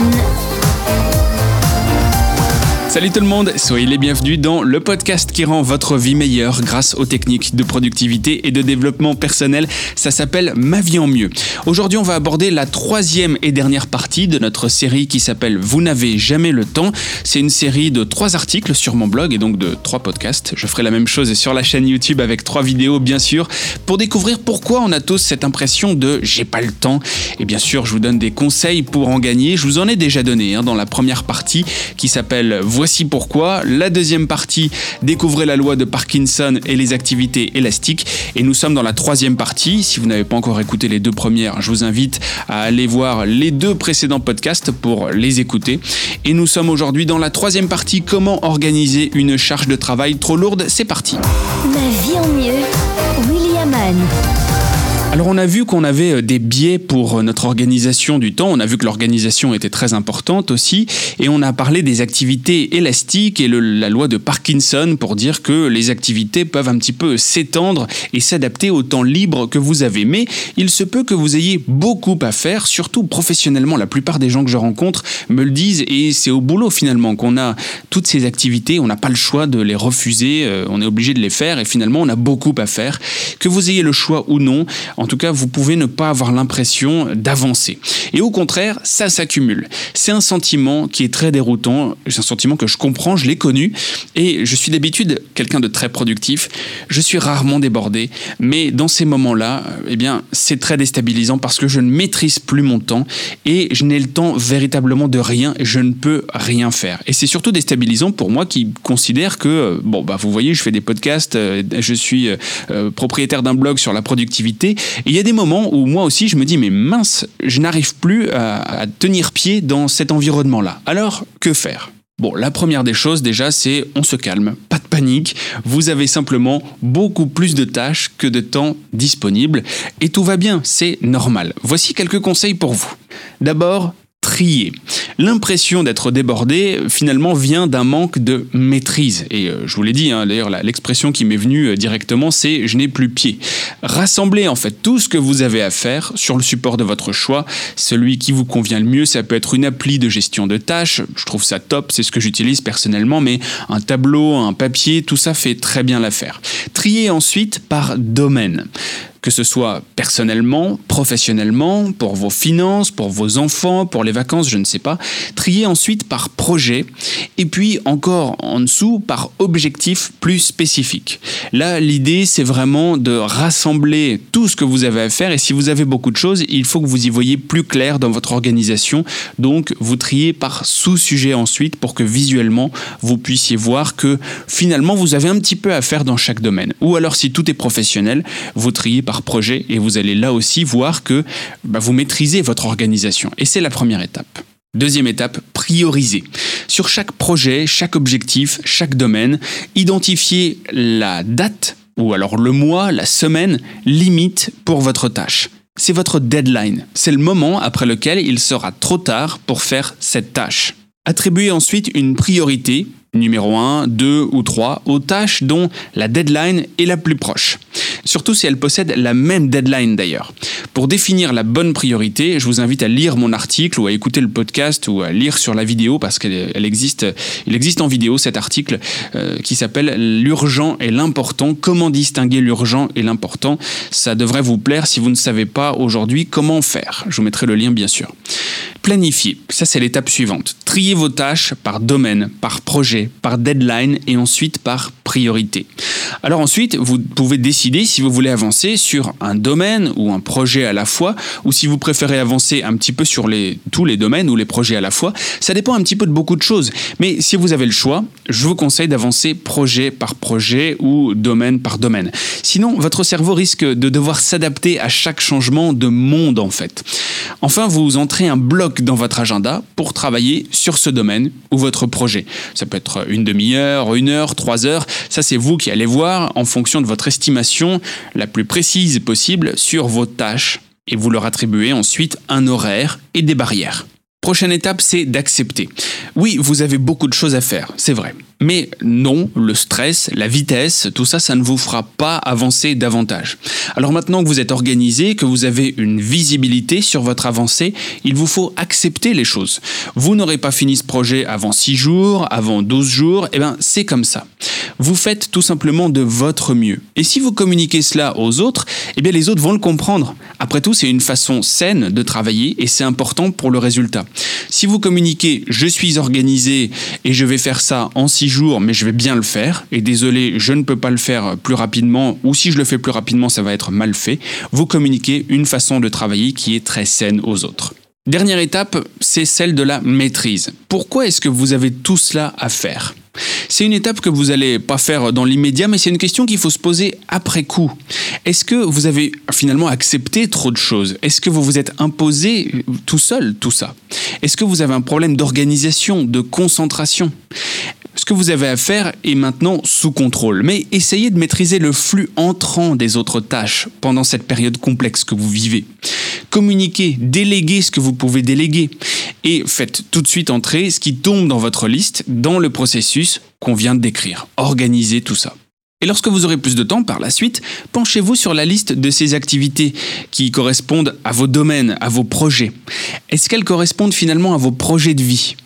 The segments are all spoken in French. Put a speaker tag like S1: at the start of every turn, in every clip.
S1: one.
S2: Salut tout le monde, soyez les bienvenus dans le podcast qui rend votre vie meilleure grâce aux techniques de productivité et de développement personnel. Ça s'appelle Ma vie en mieux. Aujourd'hui, on va aborder la troisième et dernière partie de notre série qui s'appelle Vous n'avez jamais le temps. C'est une série de trois articles sur mon blog et donc de trois podcasts. Je ferai la même chose sur la chaîne YouTube avec trois vidéos, bien sûr, pour découvrir pourquoi on a tous cette impression de j'ai pas le temps. Et bien sûr, je vous donne des conseils pour en gagner. Je vous en ai déjà donné dans la première partie qui s'appelle Voici pourquoi. La deuxième partie, découvrez la loi de Parkinson et les activités élastiques. Et nous sommes dans la troisième partie. Si vous n'avez pas encore écouté les deux premières, je vous invite à aller voir les deux précédents podcasts pour les écouter. Et nous sommes aujourd'hui dans la troisième partie, comment organiser une charge de travail trop lourde. C'est parti.
S1: Ma vie en mieux. William.
S2: Alors on a vu qu'on avait euh, des biais pour euh, notre organisation du temps, on a vu que l'organisation était très importante aussi, et on a parlé des activités élastiques et la loi de Parkinson pour dire que les activités peuvent un petit peu s'étendre et s'adapter au temps libre que vous avez. Mais il se peut que vous ayez beaucoup à faire, surtout professionnellement. La plupart des gens que je rencontre me le disent, et c'est au boulot finalement qu'on a toutes ces activités, on n'a pas le choix de les refuser, euh, on est obligé de les faire, et finalement on a beaucoup à faire. Que vous ayez le choix ou non, tout cas, vous pouvez ne pas avoir l'impression d'avancer. Et au contraire, ça s'accumule. C'est un sentiment qui est très déroutant. C'est un sentiment que je comprends, je l'ai connu. Et je suis d'habitude quelqu'un de très productif. Je suis rarement débordé. Mais dans ces moments-là, eh bien, c'est très déstabilisant parce que je ne maîtrise plus mon temps et je n'ai le temps véritablement de rien je ne peux rien faire. Et c'est surtout déstabilisant pour moi qui considère que, euh, bon, bah, vous voyez, je fais des podcasts, euh, je suis euh, euh, propriétaire d'un blog sur la productivité. Il y a des moments où moi aussi je me dis, mais mince, je n'arrive plus à, à tenir pied dans cet environnement-là. Alors, que faire? Bon, la première des choses déjà, c'est on se calme, pas de panique, vous avez simplement beaucoup plus de tâches que de temps disponible et tout va bien, c'est normal. Voici quelques conseils pour vous. D'abord, trier. L'impression d'être débordé, finalement, vient d'un manque de maîtrise. Et euh, je vous l'ai dit, hein, d'ailleurs, l'expression qui m'est venue euh, directement, c'est je n'ai plus pied. Rassemblez en fait tout ce que vous avez à faire sur le support de votre choix. Celui qui vous convient le mieux, ça peut être une appli de gestion de tâches. Je trouve ça top, c'est ce que j'utilise personnellement, mais un tableau, un papier, tout ça fait très bien l'affaire. Triez ensuite par domaine que ce soit personnellement, professionnellement, pour vos finances, pour vos enfants, pour les vacances, je ne sais pas. Trier ensuite par projet et puis encore en dessous par objectif plus spécifique. Là, l'idée, c'est vraiment de rassembler tout ce que vous avez à faire et si vous avez beaucoup de choses, il faut que vous y voyez plus clair dans votre organisation. Donc, vous triez par sous-sujet ensuite pour que visuellement, vous puissiez voir que finalement, vous avez un petit peu à faire dans chaque domaine. Ou alors, si tout est professionnel, vous triez par projet et vous allez là aussi voir que bah, vous maîtrisez votre organisation. Et c'est la première étape. Deuxième étape, prioriser. Sur chaque projet, chaque objectif, chaque domaine, identifiez la date ou alors le mois, la semaine limite pour votre tâche. C'est votre deadline. C'est le moment après lequel il sera trop tard pour faire cette tâche. Attribuez ensuite une priorité, numéro 1, 2 ou 3, aux tâches dont la deadline est la plus proche. Surtout si elles possèdent la même deadline d'ailleurs. Pour définir la bonne priorité, je vous invite à lire mon article ou à écouter le podcast ou à lire sur la vidéo parce qu'il existe, il existe en vidéo cet article euh, qui s'appelle L'urgent et l'important. Comment distinguer l'urgent et l'important? Ça devrait vous plaire si vous ne savez pas aujourd'hui comment faire. Je vous mettrai le lien bien sûr. Planifier, ça c'est l'étape suivante. Trier vos tâches par domaine, par projet, par deadline et ensuite par priorité. Alors ensuite, vous pouvez décider si vous voulez avancer sur un domaine ou un projet à la fois, ou si vous préférez avancer un petit peu sur les, tous les domaines ou les projets à la fois. Ça dépend un petit peu de beaucoup de choses. Mais si vous avez le choix, je vous conseille d'avancer projet par projet ou domaine par domaine. Sinon, votre cerveau risque de devoir s'adapter à chaque changement de monde en fait. Enfin, vous entrez un bloc dans votre agenda pour travailler sur ce domaine ou votre projet. Ça peut être une demi-heure, une heure, trois heures. Ça, c'est vous qui allez voir en fonction de votre estimation la plus précise possible sur vos tâches et vous leur attribuez ensuite un horaire et des barrières. Prochaine étape, c'est d'accepter. Oui, vous avez beaucoup de choses à faire, c'est vrai. Mais non, le stress, la vitesse, tout ça, ça ne vous fera pas avancer davantage. Alors maintenant que vous êtes organisé, que vous avez une visibilité sur votre avancée, il vous faut accepter les choses. Vous n'aurez pas fini ce projet avant 6 jours, avant 12 jours, et eh bien c'est comme ça. Vous faites tout simplement de votre mieux. Et si vous communiquez cela aux autres, eh bien les autres vont le comprendre. Après tout, c'est une façon saine de travailler et c'est important pour le résultat. Si vous communiquez je suis organisé et je vais faire ça en 6 jours, mais je vais bien le faire, et désolé, je ne peux pas le faire plus rapidement, ou si je le fais plus rapidement, ça va être mal fait, vous communiquez une façon de travailler qui est très saine aux autres. Dernière étape, c'est celle de la maîtrise. Pourquoi est-ce que vous avez tout cela à faire? C'est une étape que vous n'allez pas faire dans l'immédiat, mais c'est une question qu'il faut se poser après coup. Est-ce que vous avez finalement accepté trop de choses? Est-ce que vous vous êtes imposé tout seul tout ça? Est-ce que vous avez un problème d'organisation, de concentration? Ce que vous avez à faire est maintenant sous contrôle, mais essayez de maîtriser le flux entrant des autres tâches pendant cette période complexe que vous vivez. Communiquez, déléguez ce que vous pouvez déléguer et faites tout de suite entrer ce qui tombe dans votre liste dans le processus qu'on vient de décrire. Organisez tout ça. Et lorsque vous aurez plus de temps par la suite, penchez-vous sur la liste de ces activités qui correspondent à vos domaines, à vos projets. Est-ce qu'elles correspondent finalement à vos projets de vie?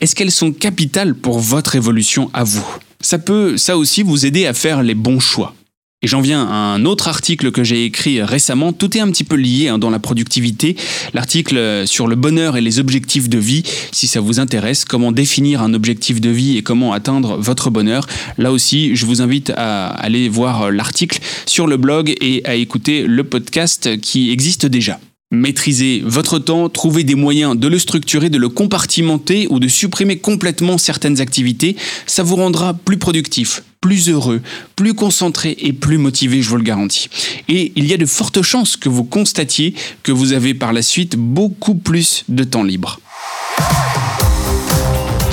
S2: Est-ce qu'elles sont capitales pour votre évolution à vous? Ça peut, ça aussi, vous aider à faire les bons choix. Et j'en viens à un autre article que j'ai écrit récemment. Tout est un petit peu lié hein, dans la productivité. L'article sur le bonheur et les objectifs de vie, si ça vous intéresse, comment définir un objectif de vie et comment atteindre votre bonheur. Là aussi, je vous invite à aller voir l'article sur le blog et à écouter le podcast qui existe déjà. Maîtrisez votre temps, trouvez des moyens de le structurer, de le compartimenter ou de supprimer complètement certaines activités. Ça vous rendra plus productif, plus heureux, plus concentré et plus motivé, je vous le garantis. Et il y a de fortes chances que vous constatiez que vous avez par la suite beaucoup plus de temps libre.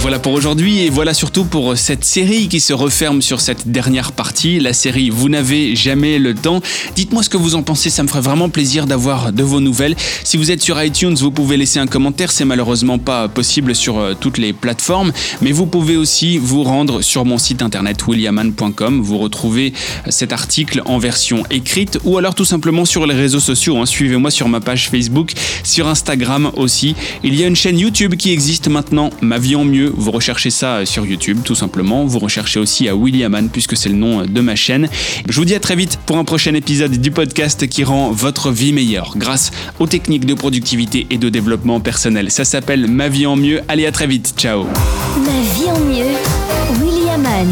S2: Voilà pour aujourd'hui et voilà surtout pour cette série qui se referme sur cette dernière partie, la série Vous n'avez jamais le temps. Dites-moi ce que vous en pensez, ça me ferait vraiment plaisir d'avoir de vos nouvelles. Si vous êtes sur iTunes, vous pouvez laisser un commentaire, c'est malheureusement pas possible sur euh, toutes les plateformes, mais vous pouvez aussi vous rendre sur mon site internet williaman.com, vous retrouvez euh, cet article en version écrite ou alors tout simplement sur les réseaux sociaux. Hein. Suivez-moi sur ma page Facebook, sur Instagram aussi. Il y a une chaîne YouTube qui existe maintenant, Ma vie en mieux vous recherchez ça euh, sur YouTube tout simplement. Vous recherchez aussi à Williaman puisque c'est le nom euh, de ma chaîne. Je vous dis à très vite pour un prochain épisode du podcast qui rend votre vie meilleure grâce aux techniques de productivité et de développement personnel. Ça s'appelle Ma vie en mieux. Allez à très vite. Ciao.
S1: Ma vie en mieux. Williaman.